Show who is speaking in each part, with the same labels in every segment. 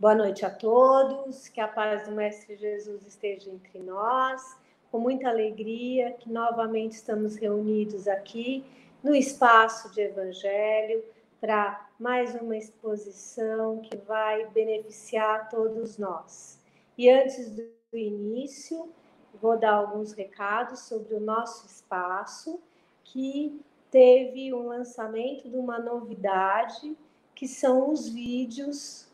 Speaker 1: Boa noite a todos, que a paz do Mestre Jesus esteja entre nós. Com muita alegria que novamente estamos reunidos aqui no espaço de Evangelho para mais uma exposição que vai beneficiar todos nós. E antes do início, vou dar alguns recados sobre o nosso espaço, que teve um lançamento de uma novidade, que são os vídeos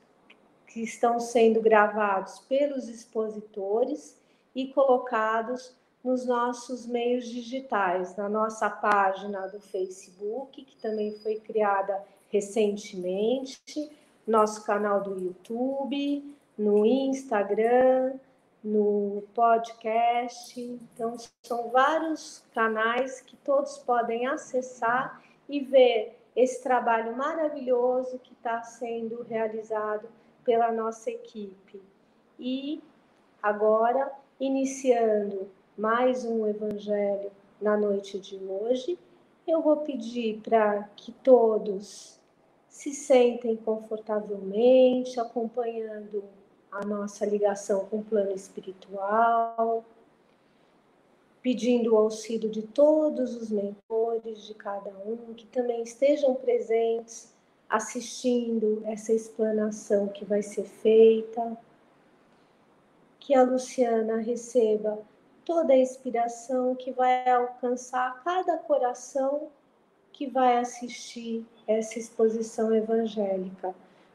Speaker 1: que estão sendo gravados pelos expositores e colocados nos nossos meios digitais, na nossa página do Facebook, que também foi criada recentemente, nosso canal do YouTube, no Instagram, no podcast. Então, são vários canais que todos podem acessar e ver esse trabalho maravilhoso que está sendo realizado pela nossa equipe. E agora, iniciando mais um evangelho na noite de hoje, eu vou pedir para que todos se sentem confortavelmente, acompanhando a nossa ligação com o plano espiritual, pedindo o auxílio de todos os mentores de cada um, que também estejam presentes assistindo essa explanação que vai ser feita. Que a Luciana receba toda a inspiração que vai alcançar cada coração que vai assistir essa exposição evangélica,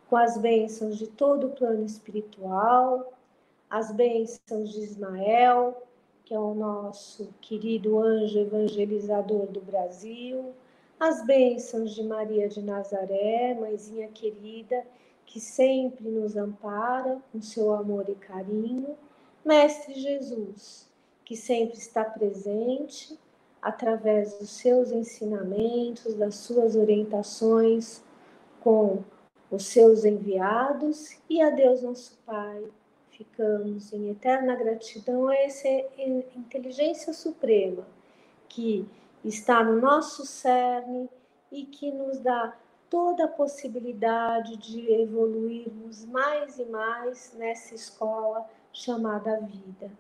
Speaker 1: com as bênçãos de todo o plano espiritual, as bênçãos de Ismael, que é o nosso querido anjo evangelizador do Brasil, as bênçãos de Maria de Nazaré, mãezinha querida, que sempre nos ampara com seu amor e carinho, Mestre Jesus, que sempre está presente através dos seus ensinamentos, das suas orientações com os seus enviados e a Deus nosso Pai. Ficamos em eterna gratidão a essa inteligência suprema que está no nosso cerne e que nos dá toda a possibilidade de evoluirmos mais e mais nessa escola chamada vida.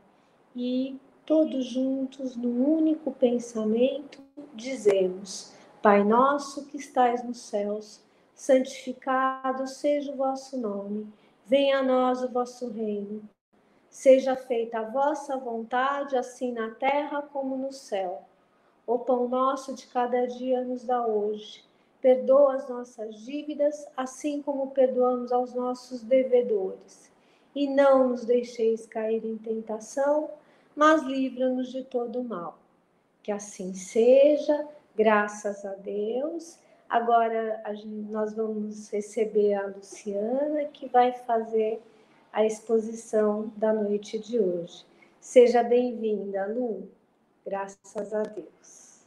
Speaker 1: E todos juntos, num único pensamento, dizemos: Pai nosso que estais nos céus, santificado seja o vosso nome, venha a nós o vosso reino. Seja feita a vossa vontade, assim na terra como no céu. O pão nosso de cada dia nos dá hoje. Perdoa as nossas dívidas, assim como perdoamos aos nossos devedores. E não nos deixeis cair em tentação, mas livra-nos de todo mal. Que assim seja, graças a Deus. Agora gente, nós vamos receber a Luciana, que vai fazer a exposição da noite de hoje. Seja bem-vinda, Lu. Graças a Deus.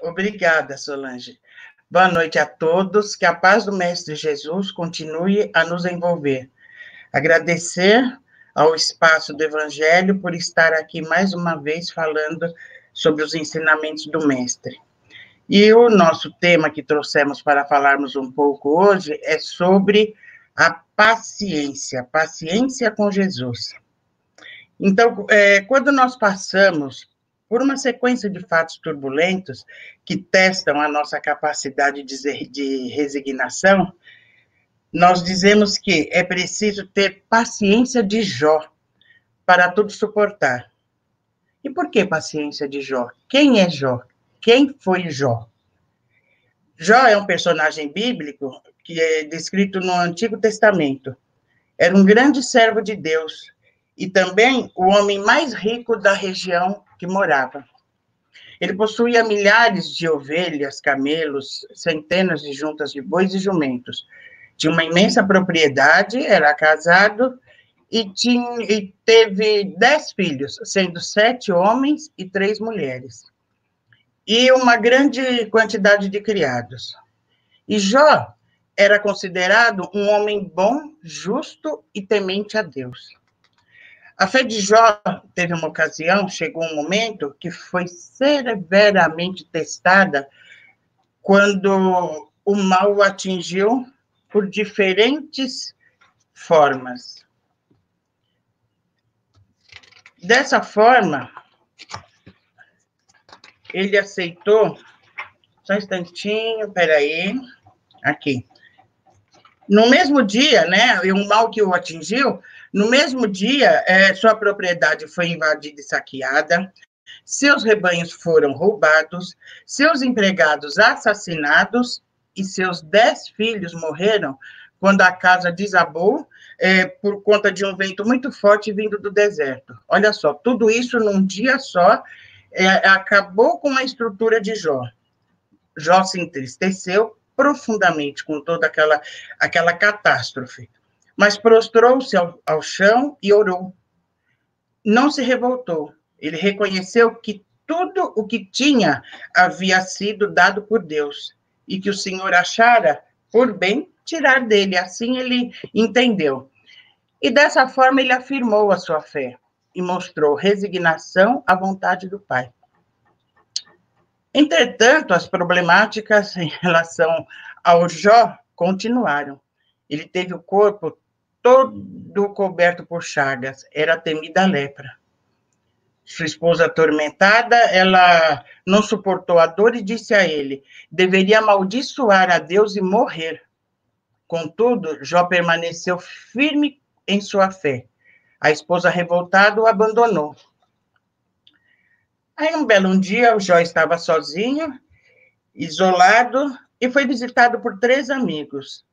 Speaker 2: Obrigada, Solange. Boa noite a todos. Que a paz do Mestre Jesus continue a nos envolver. Agradecer ao espaço do Evangelho por estar aqui mais uma vez falando sobre os ensinamentos do Mestre. E o nosso tema que trouxemos para falarmos um pouco hoje é sobre a paciência, paciência com Jesus. Então, é, quando nós passamos por uma sequência de fatos turbulentos que testam a nossa capacidade de, de resignação, nós dizemos que é preciso ter paciência de Jó para tudo suportar. E por que paciência de Jó? Quem é Jó? Quem foi Jó? Jó é um personagem bíblico que é descrito no Antigo Testamento. Era um grande servo de Deus e também o homem mais rico da região que morava. Ele possuía milhares de ovelhas, camelos, centenas de juntas de bois e jumentos. Tinha uma imensa propriedade, era casado e, tinha, e teve dez filhos, sendo sete homens e três mulheres. E uma grande quantidade de criados. E Jó era considerado um homem bom, justo e temente a Deus. A fé de Jó teve uma ocasião, chegou um momento que foi severamente testada quando o mal o atingiu por diferentes formas. Dessa forma, ele aceitou. Só um instantinho, peraí. Aqui. No mesmo dia, né, o mal que o atingiu, no mesmo dia, é, sua propriedade foi invadida e saqueada, seus rebanhos foram roubados, seus empregados assassinados e seus dez filhos morreram quando a casa desabou é, por conta de um vento muito forte vindo do deserto. Olha só, tudo isso num dia só é, acabou com a estrutura de Jó. Jó se entristeceu profundamente com toda aquela, aquela catástrofe, mas prostrou-se ao, ao chão e orou. Não se revoltou. Ele reconheceu que tudo o que tinha havia sido dado por Deus e que o Senhor achara por bem tirar dele. Assim ele entendeu. E dessa forma ele afirmou a sua fé e mostrou resignação à vontade do Pai. Entretanto, as problemáticas em relação ao Jó continuaram. Ele teve o corpo todo coberto por chagas, era temida a lepra. Sua esposa atormentada, ela não suportou a dor e disse a ele: deveria amaldiçoar a Deus e morrer. Contudo, Jó permaneceu firme em sua fé. A esposa revoltada o abandonou. Aí, um belo dia, o Jó estava sozinho, isolado, e foi visitado por três amigos,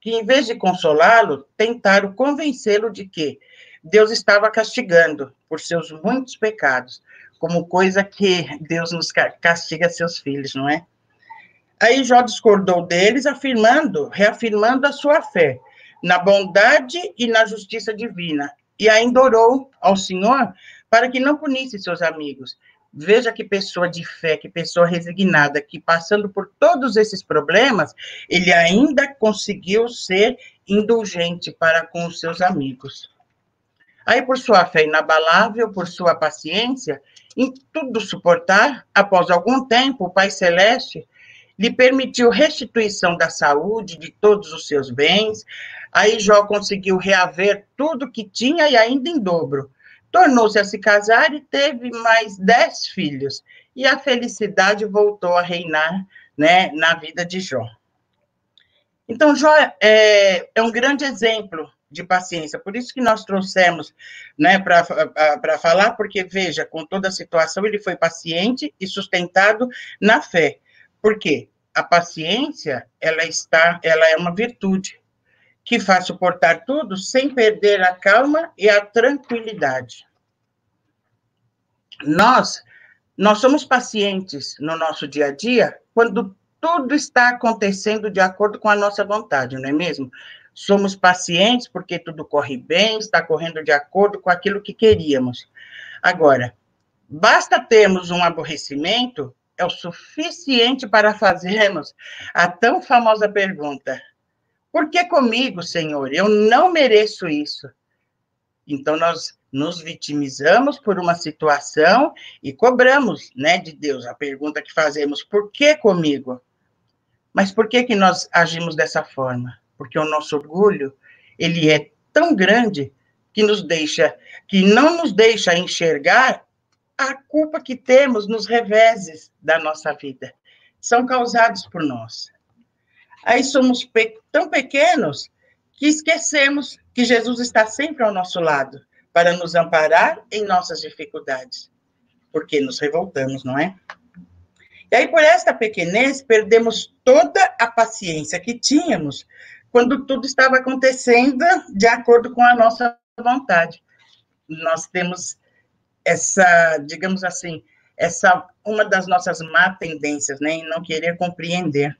Speaker 2: que, em vez de consolá-lo, tentaram convencê-lo de que Deus estava castigando por seus muitos pecados, como coisa que Deus nos castiga seus filhos, não é? Aí Jó discordou deles, afirmando, reafirmando a sua fé na bondade e na justiça divina, e ainda orou ao Senhor para que não punisse seus amigos, Veja que pessoa de fé, que pessoa resignada, que passando por todos esses problemas, ele ainda conseguiu ser indulgente para com os seus amigos. Aí, por sua fé inabalável, por sua paciência, em tudo suportar, após algum tempo, o Pai Celeste lhe permitiu restituição da saúde, de todos os seus bens. Aí Jó conseguiu reaver tudo que tinha e ainda em dobro tornou-se a se casar e teve mais dez filhos. E a felicidade voltou a reinar né, na vida de Jó. Então, Jó é, é um grande exemplo de paciência. Por isso que nós trouxemos né, para falar, porque, veja, com toda a situação, ele foi paciente e sustentado na fé. Por quê? A paciência, ela está, ela é uma virtude que faz suportar tudo sem perder a calma e a tranquilidade. Nós, nós somos pacientes no nosso dia a dia quando tudo está acontecendo de acordo com a nossa vontade, não é mesmo? Somos pacientes porque tudo corre bem, está correndo de acordo com aquilo que queríamos. Agora, basta termos um aborrecimento, é o suficiente para fazermos a tão famosa pergunta: por que comigo, Senhor? Eu não mereço isso. Então, nós nos vitimizamos por uma situação e cobramos, né, de Deus. A pergunta que fazemos, por que comigo? Mas por que que nós agimos dessa forma? Porque o nosso orgulho, ele é tão grande que nos deixa, que não nos deixa enxergar a culpa que temos nos reveses da nossa vida. São causados por nós. Aí somos pe tão pequenos que esquecemos que Jesus está sempre ao nosso lado para nos amparar em nossas dificuldades, porque nos revoltamos, não é? E aí, por esta pequenez, perdemos toda a paciência que tínhamos quando tudo estava acontecendo de acordo com a nossa vontade. Nós temos essa, digamos assim, essa uma das nossas má tendências, né, em não querer compreender.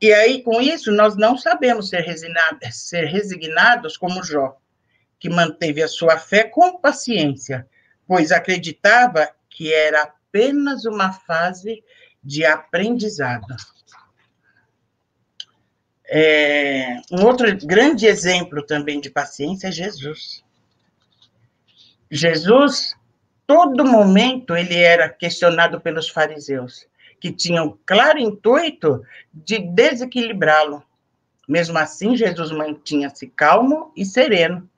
Speaker 2: E aí, com isso, nós não sabemos ser resignados, ser resignados como Jó, que manteve a sua fé com paciência, pois acreditava que era apenas uma fase de aprendizado. É, um outro grande exemplo também de paciência é Jesus. Jesus, todo momento, ele era questionado pelos fariseus que tinham claro intuito de desequilibrá-lo. Mesmo assim, Jesus mantinha-se calmo e sereno,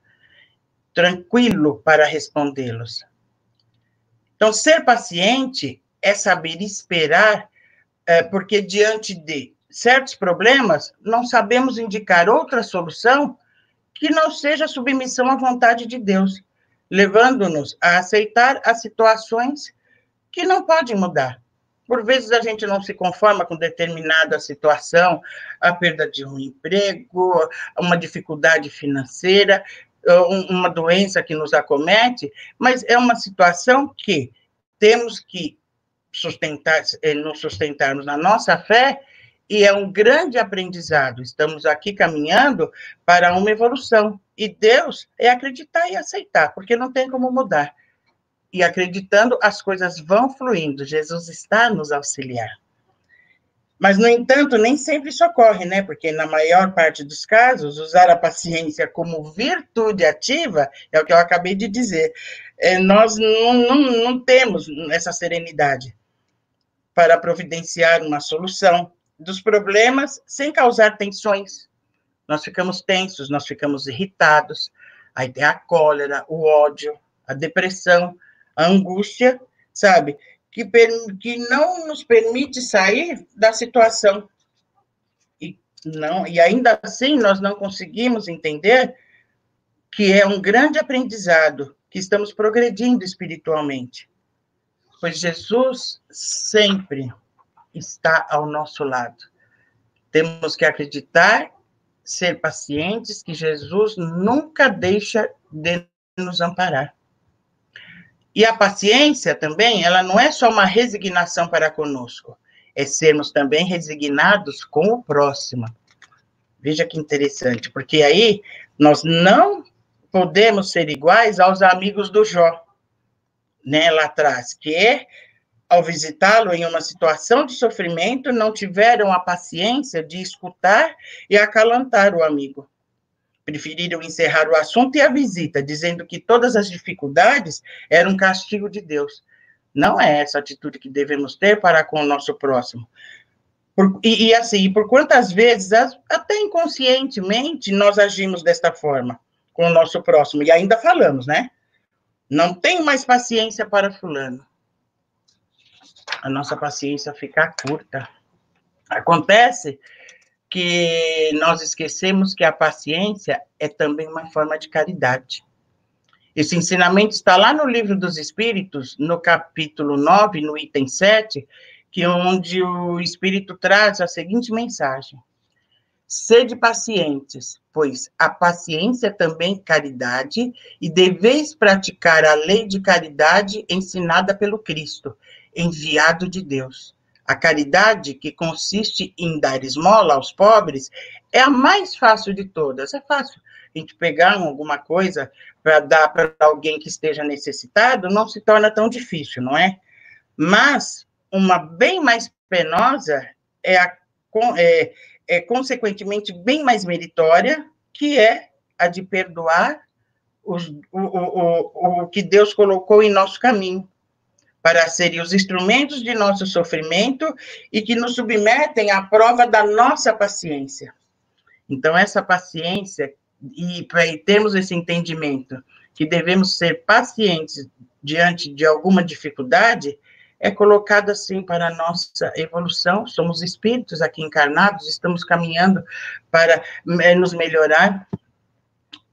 Speaker 2: tranquilo para respondê-los. Então, ser paciente é saber esperar, é, porque diante de certos problemas, não sabemos indicar outra solução que não seja submissão à vontade de Deus, levando-nos a aceitar as situações que não podem mudar. Por vezes a gente não se conforma com determinada situação, a perda de um emprego, uma dificuldade financeira, uma doença que nos acomete, mas é uma situação que temos que sustentar, eh, nos sustentarmos na nossa fé e é um grande aprendizado. Estamos aqui caminhando para uma evolução. E Deus é acreditar e aceitar, porque não tem como mudar e acreditando, as coisas vão fluindo. Jesus está nos auxiliar. Mas, no entanto, nem sempre isso ocorre, né? Porque, na maior parte dos casos, usar a paciência como virtude ativa é o que eu acabei de dizer. É, nós não, não, não temos essa serenidade para providenciar uma solução dos problemas sem causar tensões. Nós ficamos tensos, nós ficamos irritados, aí tem a cólera, o ódio, a depressão, a angústia, sabe? Que, que não nos permite sair da situação. E, não, e ainda assim, nós não conseguimos entender que é um grande aprendizado, que estamos progredindo espiritualmente. Pois Jesus sempre está ao nosso lado. Temos que acreditar, ser pacientes, que Jesus nunca deixa de nos amparar. E a paciência também, ela não é só uma resignação para conosco, é sermos também resignados com o próximo. Veja que interessante, porque aí nós não podemos ser iguais aos amigos do Jó, né, lá atrás, que ao visitá-lo em uma situação de sofrimento, não tiveram a paciência de escutar e acalantar o amigo preferiram encerrar o assunto e a visita, dizendo que todas as dificuldades eram um castigo de Deus. Não é essa atitude que devemos ter para com o nosso próximo. Por, e, e, assim, por quantas vezes, até inconscientemente, nós agimos desta forma com o nosso próximo, e ainda falamos, né? Não tenho mais paciência para fulano. A nossa paciência fica curta. Acontece que nós esquecemos que a paciência é também uma forma de caridade. Esse ensinamento está lá no livro dos Espíritos, no capítulo 9, no item 7, que é onde o Espírito traz a seguinte mensagem: Sede pacientes, pois a paciência é também caridade, e deveis praticar a lei de caridade ensinada pelo Cristo, enviado de Deus a caridade, que consiste em dar esmola aos pobres, é a mais fácil de todas. É fácil a gente pegar alguma coisa para dar para alguém que esteja necessitado, não se torna tão difícil, não é? Mas uma bem mais penosa é, a, é, é consequentemente bem mais meritória, que é a de perdoar os, o, o, o, o que Deus colocou em nosso caminho para serem os instrumentos de nosso sofrimento e que nos submetem à prova da nossa paciência. Então, essa paciência, e para termos esse entendimento que devemos ser pacientes diante de alguma dificuldade, é colocado assim para a nossa evolução. Somos espíritos aqui encarnados, estamos caminhando para eh, nos melhorar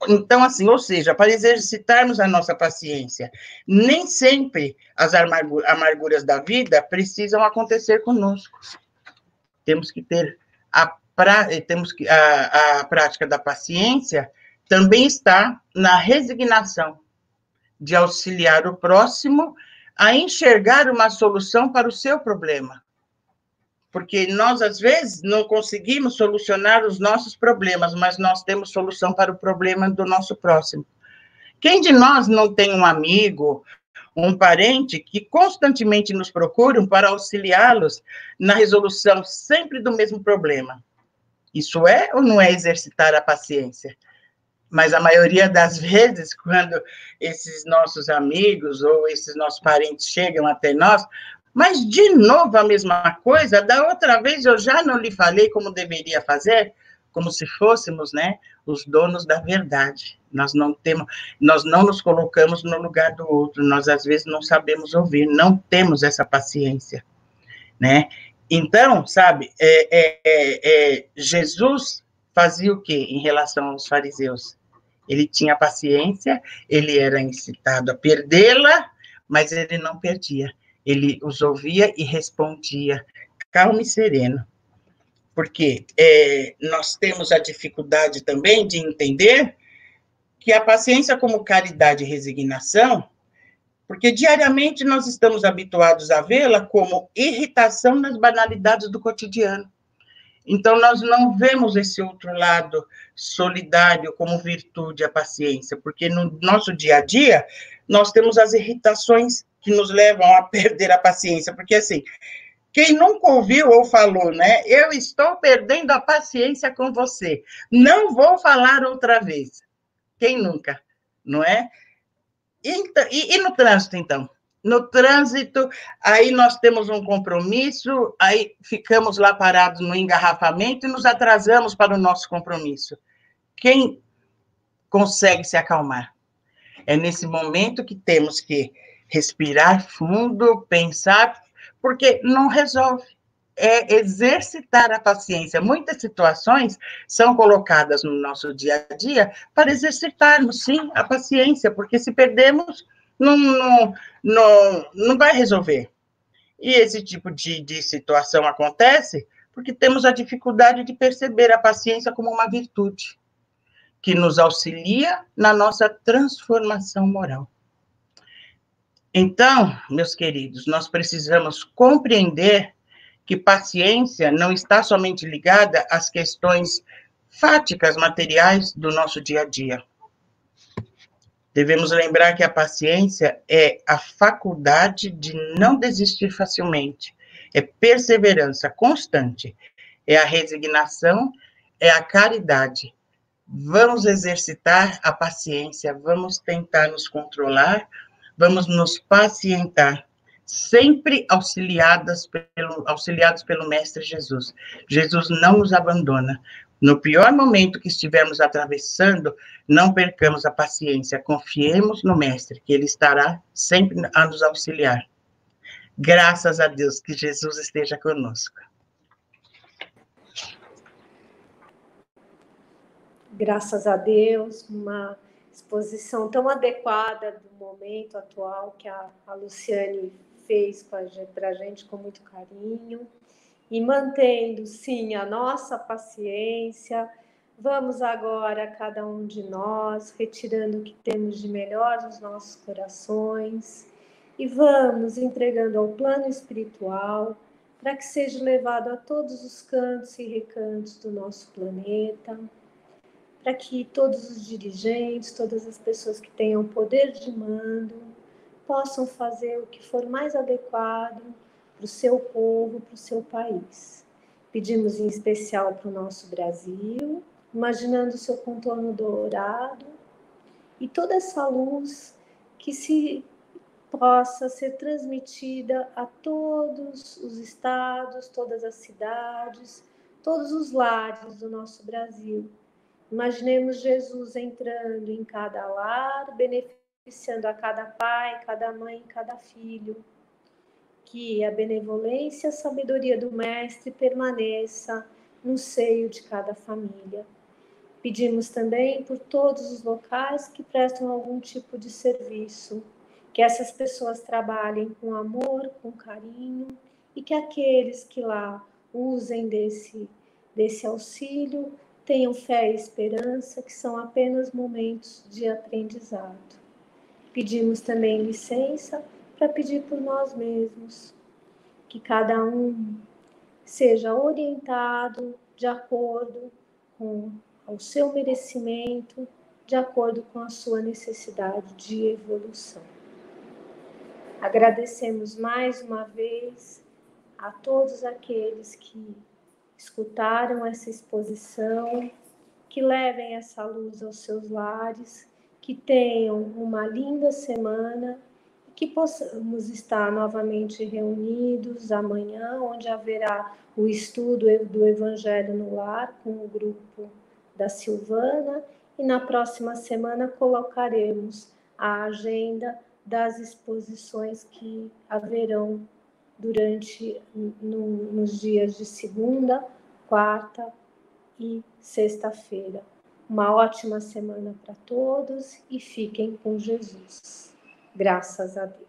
Speaker 2: então, assim, ou seja, para exercitarmos a nossa paciência, nem sempre as amarguras da vida precisam acontecer conosco. Temos que ter a, pra, temos que, a, a prática da paciência também está na resignação de auxiliar o próximo a enxergar uma solução para o seu problema porque nós, às vezes, não conseguimos solucionar os nossos problemas, mas nós temos solução para o problema do nosso próximo. Quem de nós não tem um amigo, um parente que constantemente nos procuram para auxiliá-los na resolução sempre do mesmo problema? Isso é ou não é exercitar a paciência? Mas a maioria das vezes, quando esses nossos amigos ou esses nossos parentes chegam até nós, mas, de novo, a mesma coisa, da outra vez eu já não lhe falei como deveria fazer. como se fôssemos, né, os donos da verdade. Nós não temos, nós não nos colocamos no lugar do outro. Nós às vezes não sabemos ouvir, não temos essa paciência, né? Então, sabe, é, é, é, é Jesus fazia o que em relação aos fariseus? Ele tinha paciência, ele era incitado a perdê-la, mas ele não perdia. Ele os ouvia e respondia, calmo e sereno. Porque é, nós temos a dificuldade também de entender que a paciência como caridade e resignação, porque diariamente nós estamos habituados a vê-la como irritação nas banalidades do cotidiano. Então, nós não vemos esse outro lado solidário como virtude, a paciência, porque no nosso dia a dia, nós temos as irritações que nos levam a perder a paciência, porque assim, quem nunca ouviu ou falou, né? Eu estou perdendo a paciência com você, não vou falar outra vez. Quem nunca, não é? E, e, e no trânsito, então? No trânsito, aí nós temos um compromisso, aí ficamos lá parados no engarrafamento e nos atrasamos para o nosso compromisso. Quem consegue se acalmar? É nesse momento que temos que respirar fundo, pensar, porque não resolve. É exercitar a paciência. Muitas situações são colocadas no nosso dia a dia para exercitarmos, sim, a paciência, porque se perdemos, não, não, não, não vai resolver. E esse tipo de, de situação acontece porque temos a dificuldade de perceber a paciência como uma virtude que nos auxilia na nossa transformação moral. Então, meus queridos, nós precisamos compreender que paciência não está somente ligada às questões fáticas, materiais do nosso dia a dia. Devemos lembrar que a paciência é a faculdade de não desistir facilmente, é perseverança constante, é a resignação, é a caridade. Vamos exercitar a paciência, vamos tentar nos controlar, vamos nos pacientar, sempre auxiliadas pelo, auxiliados pelo Mestre Jesus. Jesus não nos abandona. No pior momento que estivermos atravessando, não percamos a paciência, confiemos no Mestre, que Ele estará sempre a nos auxiliar. Graças a Deus que Jesus esteja conosco.
Speaker 1: Graças a Deus, uma exposição tão adequada do momento atual que a, a Luciane fez para a gente com muito carinho e mantendo, sim, a nossa paciência. Vamos agora, cada um de nós, retirando o que temos de melhor nos nossos corações e vamos entregando ao plano espiritual para que seja levado a todos os cantos e recantos do nosso planeta, para que todos os dirigentes, todas as pessoas que tenham poder de mando, possam fazer o que for mais adequado para o seu povo, para o seu país. Pedimos em especial para o nosso Brasil, imaginando o seu contorno dourado e toda essa luz que se possa ser transmitida a todos os estados, todas as cidades, todos os lares do nosso Brasil. Imaginemos Jesus entrando em cada lar, beneficiando a cada pai, cada mãe, cada filho que a benevolência e a sabedoria do Mestre permaneça no seio de cada família. Pedimos também por todos os locais que prestam algum tipo de serviço, que essas pessoas trabalhem com amor, com carinho e que aqueles que lá usem desse, desse auxílio tenham fé e esperança, que são apenas momentos de aprendizado. Pedimos também licença para pedir por nós mesmos, que cada um seja orientado de acordo com o seu merecimento, de acordo com a sua necessidade de evolução. Agradecemos mais uma vez a todos aqueles que escutaram essa exposição, que levem essa luz aos seus lares, que tenham uma linda semana que possamos estar novamente reunidos amanhã, onde haverá o estudo do Evangelho no Lar com o grupo da Silvana, e na próxima semana colocaremos a agenda das exposições que haverão durante no, nos dias de segunda, quarta e sexta-feira. Uma ótima semana para todos e fiquem com Jesus. Graças a Deus.